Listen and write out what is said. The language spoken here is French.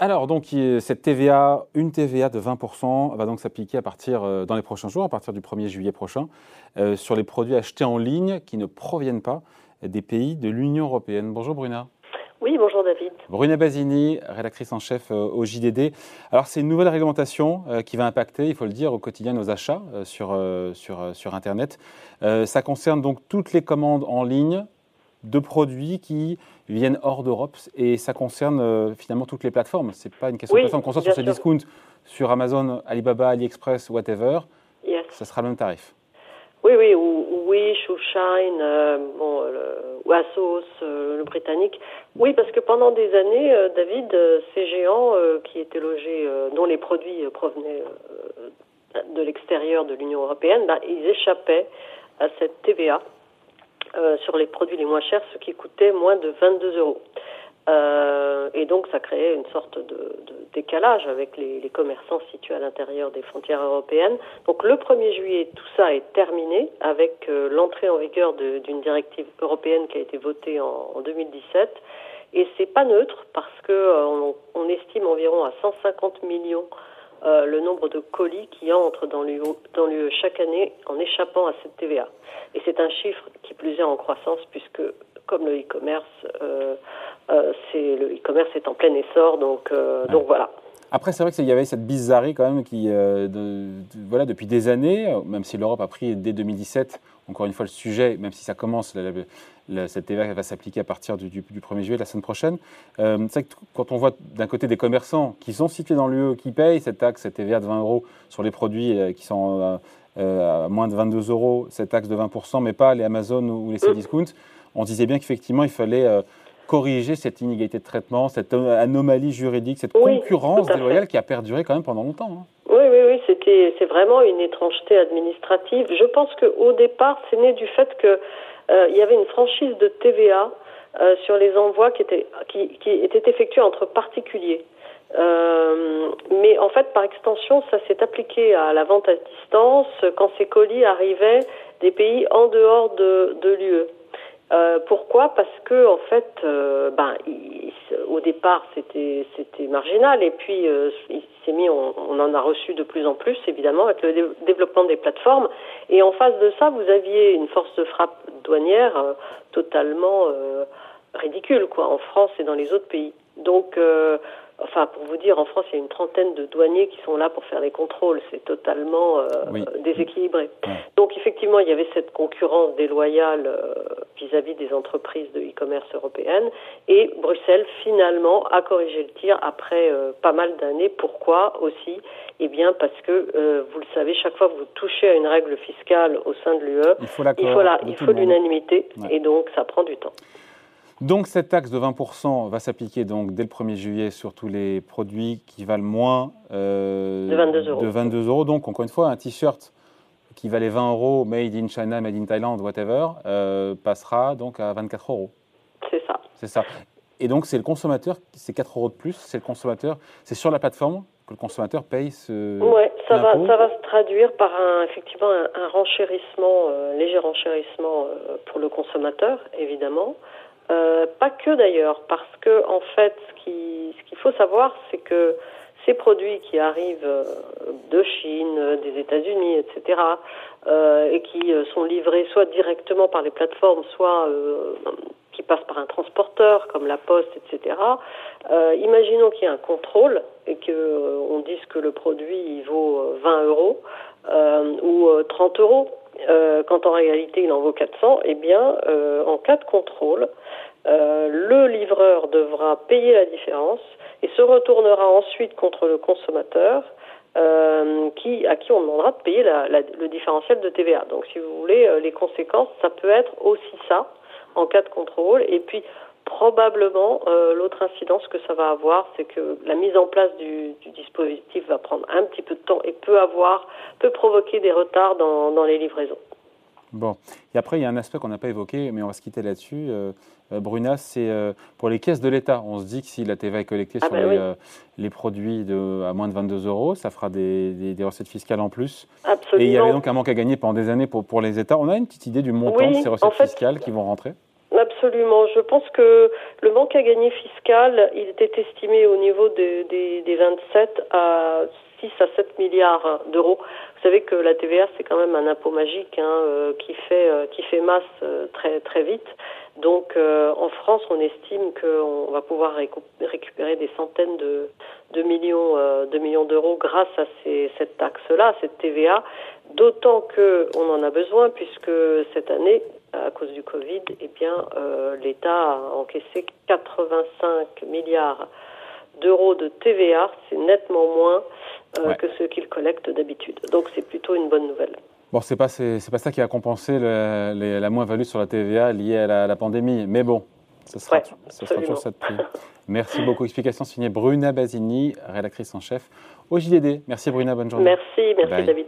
Alors, donc, cette TVA, une TVA de 20%, va donc s'appliquer à partir, euh, dans les prochains jours, à partir du 1er juillet prochain, euh, sur les produits achetés en ligne qui ne proviennent pas des pays de l'Union européenne. Bonjour Bruna. Oui, bonjour David. Bruna Basini, rédactrice en chef euh, au JDD. Alors, c'est une nouvelle réglementation qui va impacter, il faut le dire, au quotidien nos achats sur, sur, sur Internet. ça concerne donc toutes les commandes en ligne de produits qui viennent hors d'Europe et ça concerne euh, finalement toutes les plateformes. Ce n'est pas une question de plateforme. Qu'on soit sur ces discounts, sur Amazon, Alibaba, AliExpress, whatever, ça sera le même tarif. Oui, oui, ou, Wish, ou Shine, euh, bon, ou Asos, euh, le britannique. Oui, parce que pendant des années, David, ces géants qui étaient logés, dont les produits provenaient de l'extérieur de l'Union européenne, bah, ils échappaient à cette TVA euh, sur les produits les moins chers, ce qui coûtait moins de 22 euros. Euh, et donc ça créait une sorte de, décalage avec les, commerçants situés à l'intérieur des frontières européennes. Donc le 1er juillet, tout ça est terminé avec euh, l'entrée en vigueur d'une directive européenne qui a été votée en, en 2017. Et c'est pas neutre parce que on, estime environ à 150 millions le nombre de colis qui entrent dans l'UE chaque année en échappant à cette TVA. Et c'est un chiffre qui plus est en croissance puisque comme le e-commerce, euh, euh, c'est le e-commerce est en plein essor, donc euh, donc voilà. Après, c'est vrai qu'il y avait cette bizarrerie quand même qui, voilà, depuis des années, même si l'Europe a pris dès 2017, encore une fois le sujet, même si ça commence, cette TVA va s'appliquer à partir du, 1er juillet, la semaine prochaine. c'est vrai que quand on voit d'un côté des commerçants qui sont situés dans l'UE, qui payent cette taxe, cette TVA de 20 euros sur les produits qui sont euh, à moins de 22 euros cette taxe de 20%, mais pas les Amazon ou les Cdiscount, on disait bien qu'effectivement, il fallait euh, corriger cette inégalité de traitement, cette anomalie juridique, cette concurrence déloyale qui a perduré quand même pendant longtemps. Hein. Oui, oui, oui, c'était, c'est vraiment une étrangeté administrative. Je pense qu'au départ, c'est né du fait qu'il euh, y avait une franchise de TVA sur les envois qui étaient, qui, qui étaient effectués entre particuliers. Euh, mais en fait, par extension, ça s'est appliqué à la vente à distance quand ces colis arrivaient des pays en dehors de, de l'UE. Euh, pourquoi? Parce que en fait, euh, ben, au départ, c'était c'était marginal, et puis euh, s'est mis, on, en a reçu de plus en plus, évidemment, avec le développement des plateformes. Et en face de ça, vous aviez une force de frappe douanière totalement ridicule, quoi, en France et dans les autres pays. Donc Enfin, pour vous dire, en France, il y a une trentaine de douaniers qui sont là pour faire les contrôles. C'est totalement euh, déséquilibré. Donc, effectivement, il y avait cette concurrence déloyale euh, vis-à-vis des entreprises de e-commerce européennes. Et Bruxelles, finalement, a corrigé le tir après euh, pas mal d'années. Pourquoi aussi? Eh bien, parce que, vous le savez, chaque fois que vous touchez à une règle fiscale au sein de l'UE, il faut, il faut l'unanimité. Et donc, ça prend du temps. Donc cette taxe de 20% va s'appliquer donc dès le 1er juillet sur tous les produits qui valent moins euh, de, 22 euros. de 22 euros. Donc encore une fois, un t-shirt qui valait 20 euros, made in China, made in Thailand, whatever, euh, passera donc à 24 euros. C'est ça. C'est ça. Et donc c'est le consommateur, c'est 4 euros de plus, c'est le consommateur, c'est sur la plateforme que le consommateur paye ce. Oui, ça va, ça va se traduire par un, effectivement un, renchérissement, euh, léger renchérissement pour le consommateur, évidemment. Euh, pas que d'ailleurs, parce que en fait, ce qu'il ce faut savoir, c'est que ces produits qui arrivent euh, de Chine, des États-Unis, etc., euh, et qui euh, sont livrés soit directement par les plateformes, soit qui passent par un transporteur comme la Poste, etc. imaginons qu'il y ait un contrôle et que on dise que le produit vaut 20 euros ou 30 euros. Quand en réalité il en vaut 400, eh bien, en cas de contrôle, euh, le livreur devra payer la différence et se retournera ensuite contre le consommateur euh, qui, à qui on demandera de payer la, le différentiel de TVA. Donc si vous voulez, euh, les conséquences, ça peut être aussi ça en cas de contrôle. Et puis probablement, euh, l'autre incidence que ça va avoir, c'est que la mise en place du, du, dispositif va prendre un petit peu de temps et peut avoir, peut provoquer des retards dans, dans les livraisons. Bon, et après, il y a un aspect qu'on n'a pas évoqué, mais on va se quitter là-dessus. Euh, euh Bruna, c'est euh, pour les caisses de l'État. On se dit que si la TVA est collectée ah sur ben les, euh, les, produits de, à moins de 22 euros, ça fera des, des, recettes fiscales en plus. Absolument. Et il y avait donc un manque à gagner pendant des années pour, pour les États. On a une petite idée du montant de ces recettes fiscales qui vont rentrer? Absolument. Je pense que le manque à gagner fiscal, il était estimé au niveau des, des 27 à 6 à 7 milliards d'euros. Vous savez que la TVA, c'est quand même un impôt magique hein, euh, qui fait euh, qui fait masse euh, très très vite. Donc en France, on estime qu'on va pouvoir récupérer des centaines de, de millions de millions d'euros grâce à ces, cette taxe-là, cette TVA. D'autant que on en a besoin puisque cette année, à cause du Covid, eh bien l'État a encaissé 85 milliards d'euros de TVA, c'est nettement moins euh, que ce qu'ils collectent d'habitude. Donc c'est plutôt une bonne nouvelle. Bon, c'est pas c'est, pas ça qui a compensé la moins-value sur la TVA liée à la, pandémie, mais bon, ce sera, toujours ça de prix. Merci beaucoup. Explication signée Bruna Basini, rédactrice en chef au JDD. Merci Bruna, bonne journée. Merci, merci David.